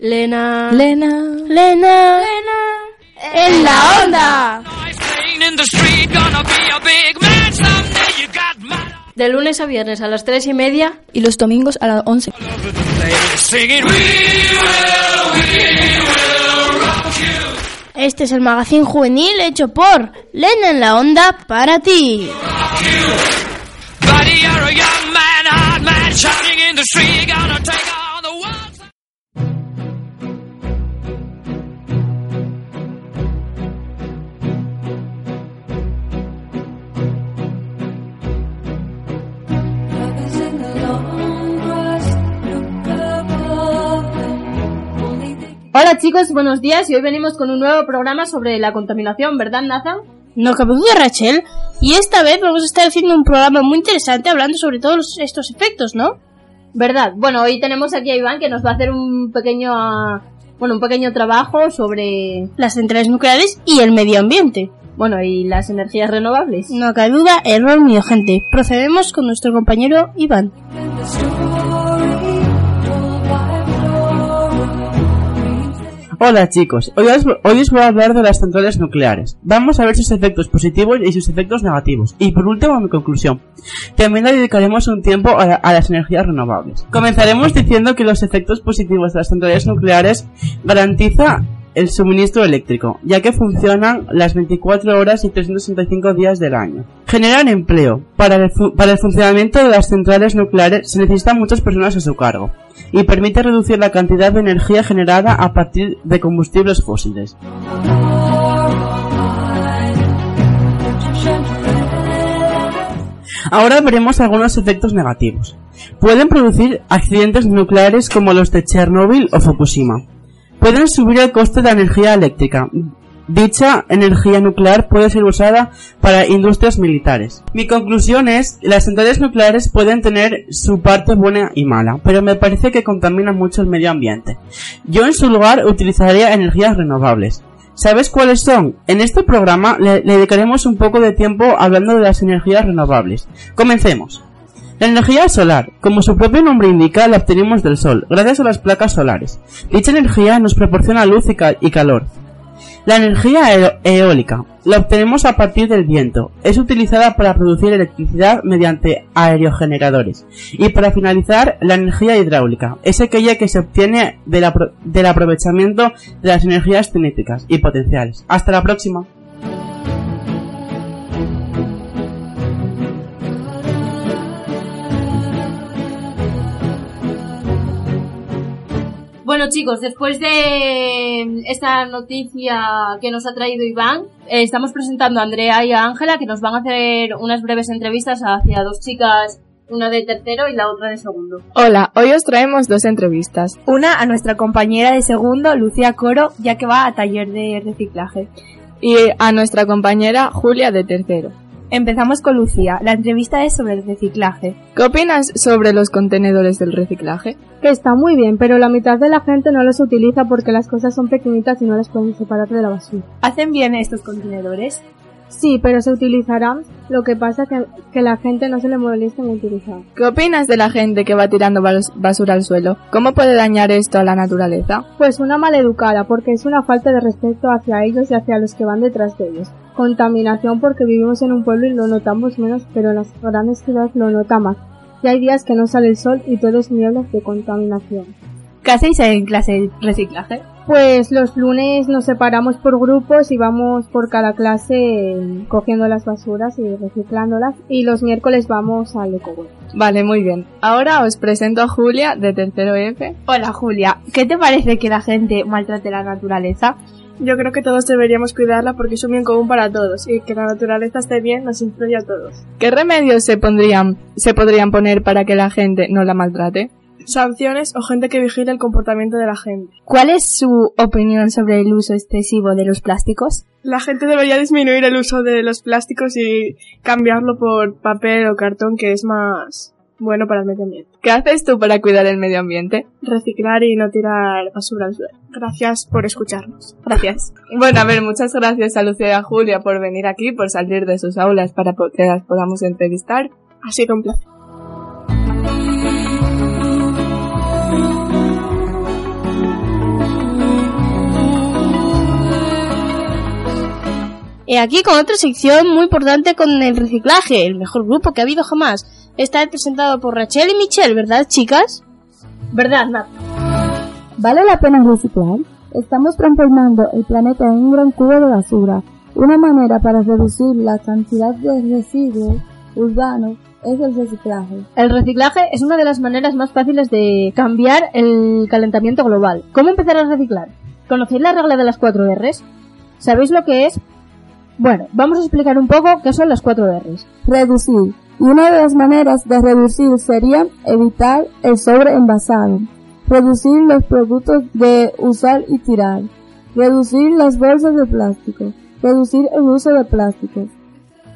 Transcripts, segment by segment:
Lena. Lena. Lena. En la onda. De lunes a viernes a las tres y media. Y los domingos a las 11. Este es el magazine juvenil hecho por Lena en la onda para ti. Hola chicos, buenos días y hoy venimos con un nuevo programa sobre la contaminación, ¿verdad Nathan? No cabe duda, Rachel. Y esta vez vamos a estar haciendo un programa muy interesante hablando sobre todos estos efectos, ¿no? ¿Verdad? Bueno, hoy tenemos aquí a Iván que nos va a hacer un pequeño, bueno, un pequeño trabajo sobre Las centrales nucleares y el medio ambiente. Bueno, y las energías renovables. No cabe duda, error mío, gente. Procedemos con nuestro compañero Iván. Hola chicos, hoy os, voy a hablar de las centrales nucleares. Vamos a ver sus efectos positivos y sus efectos negativos. Y por último, mi conclusión. También dedicaremos un tiempo a, la- a las energías renovables. Comenzaremos diciendo que los efectos positivos de las centrales nucleares garantiza el suministro eléctrico, ya que funcionan las 24 horas y 365 días del año. Generan empleo. Para el, para el funcionamiento de las centrales nucleares se necesitan muchas personas a su cargo y permite reducir la cantidad de energía generada a partir de combustibles fósiles. Ahora veremos algunos efectos negativos. Pueden producir accidentes nucleares como los de Chernóbil o Fukushima. Pueden subir el coste de la energía eléctrica. Dicha energía nuclear puede ser usada para industrias militares. Mi conclusión es, las centrales nucleares pueden tener su parte buena y mala, pero me parece que contaminan mucho el medio ambiente. Yo en su lugar utilizaría energías renovables. ¿Sabes cuáles son? En este programa le, dedicaremos un poco de tiempo hablando de las energías renovables. Comencemos. La energía solar, como su propio nombre indica, la obtenemos del sol, gracias a las placas solares. Dicha energía nos proporciona luz y calor. La energía eo- eólica la obtenemos a partir del viento. Es utilizada para producir electricidad mediante aerogeneradores. Y para finalizar, la energía hidráulica es aquella que se obtiene del aprovechamiento de las energías cinéticas y potenciales. Hasta la próxima. Bueno chicos, después de esta noticia que nos ha traído Iván, eh, estamos presentando a Andrea y a Ángela que nos van a hacer unas breves entrevistas hacia dos chicas, una de tercero y la otra de segundo. Hola, hoy os traemos dos entrevistas. Una a nuestra compañera de segundo, Lucía Coro, ya que va a taller de reciclaje. Y a nuestra compañera Julia de tercero. Empezamos con Lucía. La entrevista es sobre el reciclaje. ¿Qué opinas sobre los contenedores del reciclaje? Que está muy bien, pero la mitad de la gente no los utiliza porque las cosas son pequeñitas y no las pueden separar de la basura. ¿Hacen bien estos contenedores? Sí, pero se utilizarán. Lo que pasa que que la gente no se le molesta en utilizar. ¿Qué opinas de la gente que va tirando bas- basura al suelo? ¿Cómo puede dañar esto a la naturaleza? Pues una maleducada, porque es una falta de respeto hacia ellos y hacia los que van detrás de ellos. Contaminación porque vivimos en un pueblo y lo notamos menos, pero en las grandes ciudades lo nota más. Y hay días que no sale el sol y todo es nieblas de contaminación. ¿Qué hacéis en clase de reciclaje? Pues los lunes nos separamos por grupos y vamos por cada clase cogiendo las basuras y reciclándolas y los miércoles vamos al EcoWeb. Vale, muy bien. Ahora os presento a Julia de tercero F. Hola Julia, ¿qué te parece que la gente maltrate la naturaleza? Yo creo que todos deberíamos cuidarla porque es un bien común para todos y que la naturaleza esté bien nos influye a todos. ¿Qué remedios se pondrían, se podrían poner para que la gente no la maltrate? Sanciones o gente que vigile el comportamiento de la gente. ¿Cuál es su opinión sobre el uso excesivo de los plásticos? La gente debería disminuir el uso de los plásticos y cambiarlo por papel o cartón que es más bueno para el medio ambiente. ¿Qué haces tú para cuidar el medio ambiente? Reciclar y no tirar basura al suelo. Gracias por escucharnos. Gracias. Bueno, a ver, muchas gracias a Lucía y a Julia por venir aquí, por salir de sus aulas para que las podamos entrevistar. Ha sido un placer. Y aquí con otra sección muy importante con el reciclaje, el mejor grupo que ha habido jamás. Está presentado por Rachel y Michelle, ¿verdad, chicas? ¿Verdad, Nat? ¿Vale la pena reciclar? Estamos transformando el planeta en un gran cubo de basura. Una manera para reducir la cantidad de residuos urbanos es el reciclaje. El reciclaje es una de las maneras más fáciles de cambiar el calentamiento global. ¿Cómo empezar a reciclar? ¿Conocéis la regla de las 4 R's? ¿Sabéis lo que es? Bueno, vamos a explicar un poco qué son las 4 R's. Reducir. Y una de las maneras de reducir sería evitar el sobreenvasado. Reducir los productos de usar y tirar. Reducir las bolsas de plástico. Reducir el uso de plásticos.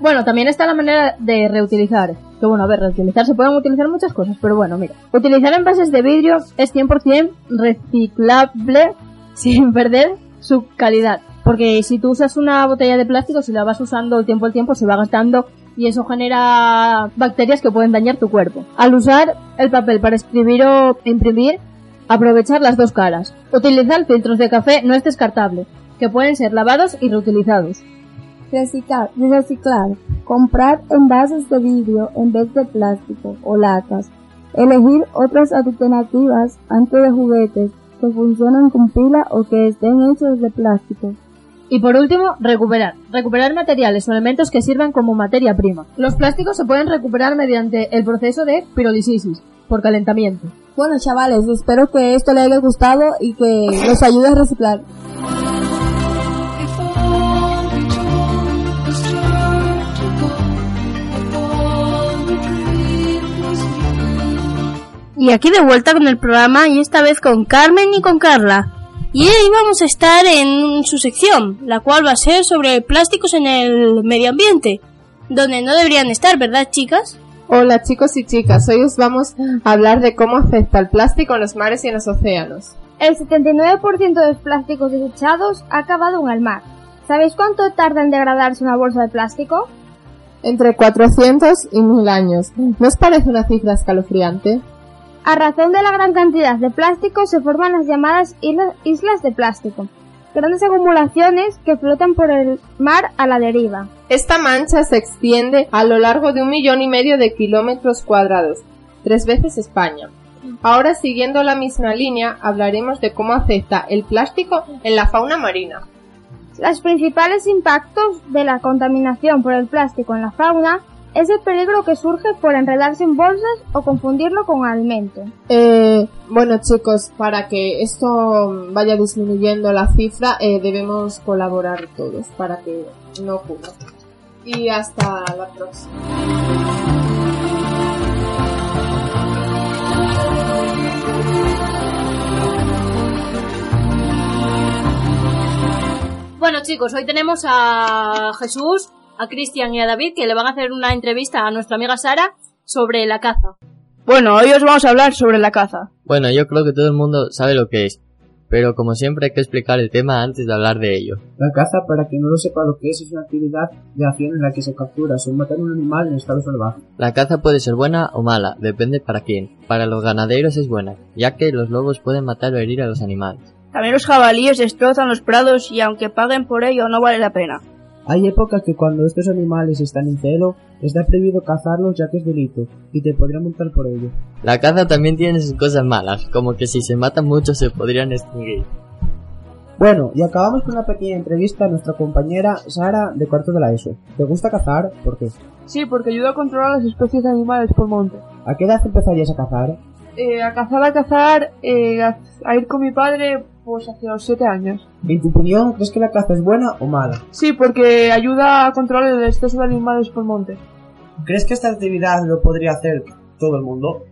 Bueno, también está la manera de reutilizar. Que bueno, a ver, reutilizar se pueden utilizar muchas cosas, pero bueno, mira. Utilizar envases de vidrio es 100% reciclable sin perder su calidad. Porque si tú usas una botella de plástico, si la vas usando el tiempo al tiempo, se va gastando y eso genera bacterias que pueden dañar tu cuerpo. Al usar el papel para escribir o imprimir, aprovechar las dos caras. Utilizar filtros de café no es descartable, que pueden ser lavados y reutilizados. Reciclar, reciclar, comprar envases de vidrio en vez de plástico o latas, elegir otras alternativas antes de juguetes que funcionan con pila o que estén hechos de plástico. Y por último, recuperar. Recuperar materiales o elementos que sirvan como materia prima. Los plásticos se pueden recuperar mediante el proceso de pirolisis, por calentamiento. Bueno, chavales, espero que esto les haya gustado y que los ayude a reciclar. Y aquí de vuelta con el programa y esta vez con Carmen y con Carla. Y hoy vamos a estar en su sección, la cual va a ser sobre plásticos en el medio ambiente, donde no deberían estar, ¿verdad, chicas? Hola chicos y chicas, hoy os vamos a hablar de cómo afecta el plástico en los mares y en los océanos. El 79% de los plásticos desechados ha acabado en el mar. ¿Sabéis cuánto tarda en degradarse una bolsa de plástico? Entre 400 y 1000 años. ¿No os parece una cifra escalofriante? A razón de la gran cantidad de plástico se forman las llamadas isla- islas de plástico, grandes acumulaciones que flotan por el mar a la deriva. Esta mancha se extiende a lo largo de un millón y medio de kilómetros cuadrados, tres veces España. Ahora, siguiendo la misma línea, hablaremos de cómo afecta el plástico en la fauna marina. Los principales impactos de la contaminación por el plástico en la fauna es el peligro que surge por enredarse en bolsas o confundirlo con alimento. Eh, bueno chicos, para que esto vaya disminuyendo la cifra, eh, debemos colaborar todos para que no ocurra. Y hasta la próxima. Bueno chicos, hoy tenemos a Jesús, a Cristian y a David que le van a hacer una entrevista a nuestra amiga Sara sobre la caza. Bueno, hoy os vamos a hablar sobre la caza. Bueno, yo creo que todo el mundo sabe lo que es, pero como siempre hay que explicar el tema antes de hablar de ello. La caza, para quien no lo sepa lo que es, es una actividad de acción en la que se captura o matar un animal en estado salvaje. La caza puede ser buena o mala, depende para quién. Para los ganaderos es buena, ya que los lobos pueden matar o herir a los animales. También los jabalíes destrozan los prados y aunque paguen por ello no vale la pena. Hay épocas que cuando estos animales están en celo, está prohibido cazarlos ya que es delito, y te podrían multar por ello. La caza también tiene sus cosas malas, como que si se matan muchos se podrían extinguir. Bueno, y acabamos con una pequeña entrevista a nuestra compañera Sara de cuarto de la ESO. ¿Te gusta cazar? ¿Por qué? Sí, porque ayuda a controlar las especies de animales por monte. ¿A qué edad empezarías a cazar? Eh, a cazar, a cazar, eh, a, a ir con mi padre Pues hace los 7 años. En tu opinión, ¿crees que la caza es buena o mala? Sí, porque ayuda a controlar el exceso de animales por monte. ¿Crees que esta actividad lo podría hacer todo el mundo?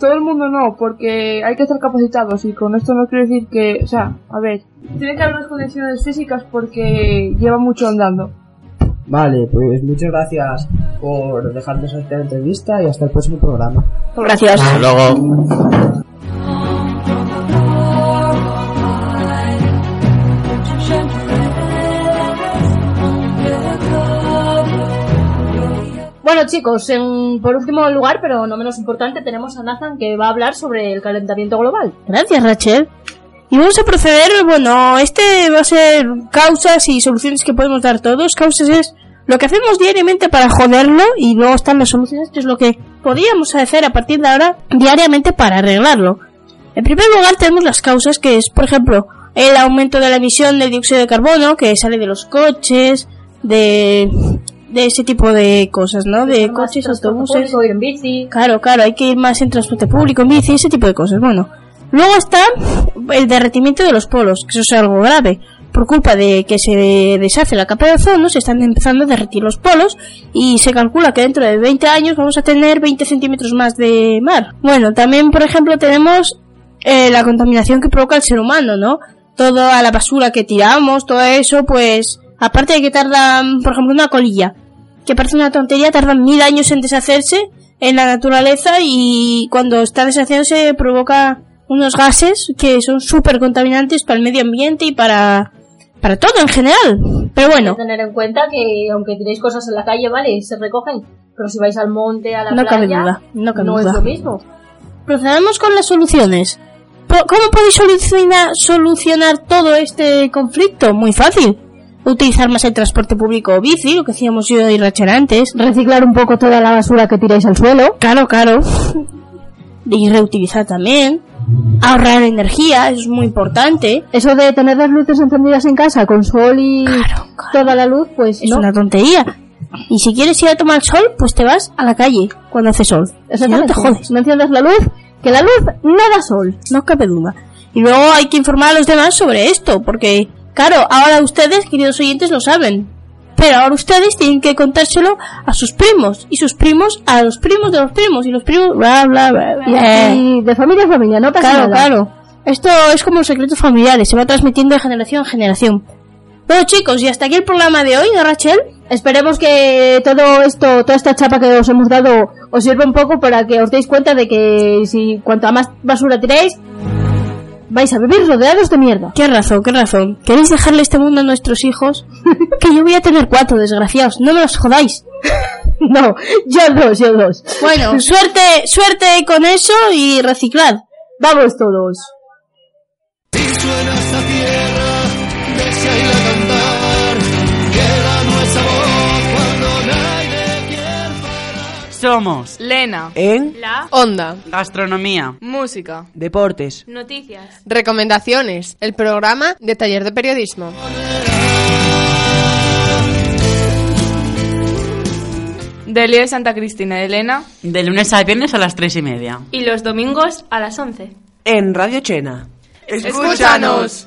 Todo el mundo no, porque hay que estar capacitados y con esto no quiero decir que, o sea, a ver, tiene que haber unas condiciones físicas porque lleva mucho andando. Vale, pues muchas gracias por dejarnos esta entrevista y hasta el próximo programa. Gracias. Hasta luego. Chicos, en- por último lugar, pero no menos importante, tenemos a Nathan que va a hablar sobre el calentamiento global. Gracias, Rachel. Y vamos a proceder, bueno, este va a ser causas y soluciones que podemos dar todos. Causas es lo que hacemos diariamente para joderlo y luego están las soluciones, que es lo que podríamos hacer a partir de ahora diariamente para arreglarlo. En primer lugar tenemos las causas, que es, por ejemplo, el aumento de la emisión de dióxido de carbono que sale de los coches, de, de ese tipo de cosas, ¿no? De coches, autobuses. público, ir en bici. Claro, claro, hay que ir más en transporte público, en bici, ese tipo de cosas. Bueno, luego está el derretimiento de los polos, que eso es algo grave. Por culpa de que se deshace la capa de ozono, se están empezando a derretir los polos y se calcula que dentro de 20 años vamos a tener 20 centímetros más de mar. Bueno, también, por ejemplo, tenemos eh, la contaminación que provoca el ser humano, ¿no? Toda la basura que tiramos, todo eso, pues, aparte de que tarda, por ejemplo, una colilla, que parece una tontería, tardan mil años en deshacerse en la naturaleza y cuando está deshaciéndose provoca unos gases que son súper contaminantes para el medio ambiente y para, para todo en general. Pero bueno, Hay que tener en cuenta que aunque tiréis cosas en la calle, vale, se recogen. Pero si vais al monte, a la no cabe playa, duda, no cabe no es duda. lo mismo. Procedemos con las soluciones. ¿Cómo podéis solucionar, solucionar todo este conflicto? Muy fácil. Utilizar más el transporte público o bici, lo que hacíamos yo y Rachel antes. Reciclar un poco toda la basura que tiráis al suelo. Claro, claro. Y reutilizar también. Ahorrar energía, eso es muy importante. Eso de tener las luces encendidas en casa con sol y toda la luz, pues Es no. una tontería. Y si quieres ir a tomar sol, pues te vas a la calle cuando hace sol. Si no te jodes. No enciendas la luz, que la luz no da sol. No cabe duda. Y luego hay que informar a los demás sobre esto, porque, claro, ahora ustedes, queridos oyentes, lo saben. Pero ahora ustedes tienen que contárselo a sus primos, y sus primos a los primos de los primos, y los primos, bla, bla, bla, bla. Y de familia a familia, no pasa Claro, nada. claro. Esto es como secretos familiares, se va transmitiendo de generación en generación. Bueno chicos, y hasta aquí el programa de hoy, ¿no, Rachel? Esperemos que todo esto, toda esta chapa que os hemos dado os sirva un poco para que os deis cuenta de que si cuanto más basura tiráis, vais a vivir rodeados de mierda. Qué razón, qué razón. ¿Queréis dejarle este mundo a nuestros hijos? que yo voy a tener cuatro, desgraciados. No me los jodáis. No, yo dos, yo dos. Bueno, suerte, suerte con eso y reciclad. Vamos todos. Somos Lena. en La. Onda, gastronomía, Música. deportes, Noticias. recomendaciones, el programa de taller de periodismo. Del día de Santa Cristina de Elena. de lunes a viernes a las tres y media. Y los domingos a las 11. En Radio Chena. ¡Escúchanos!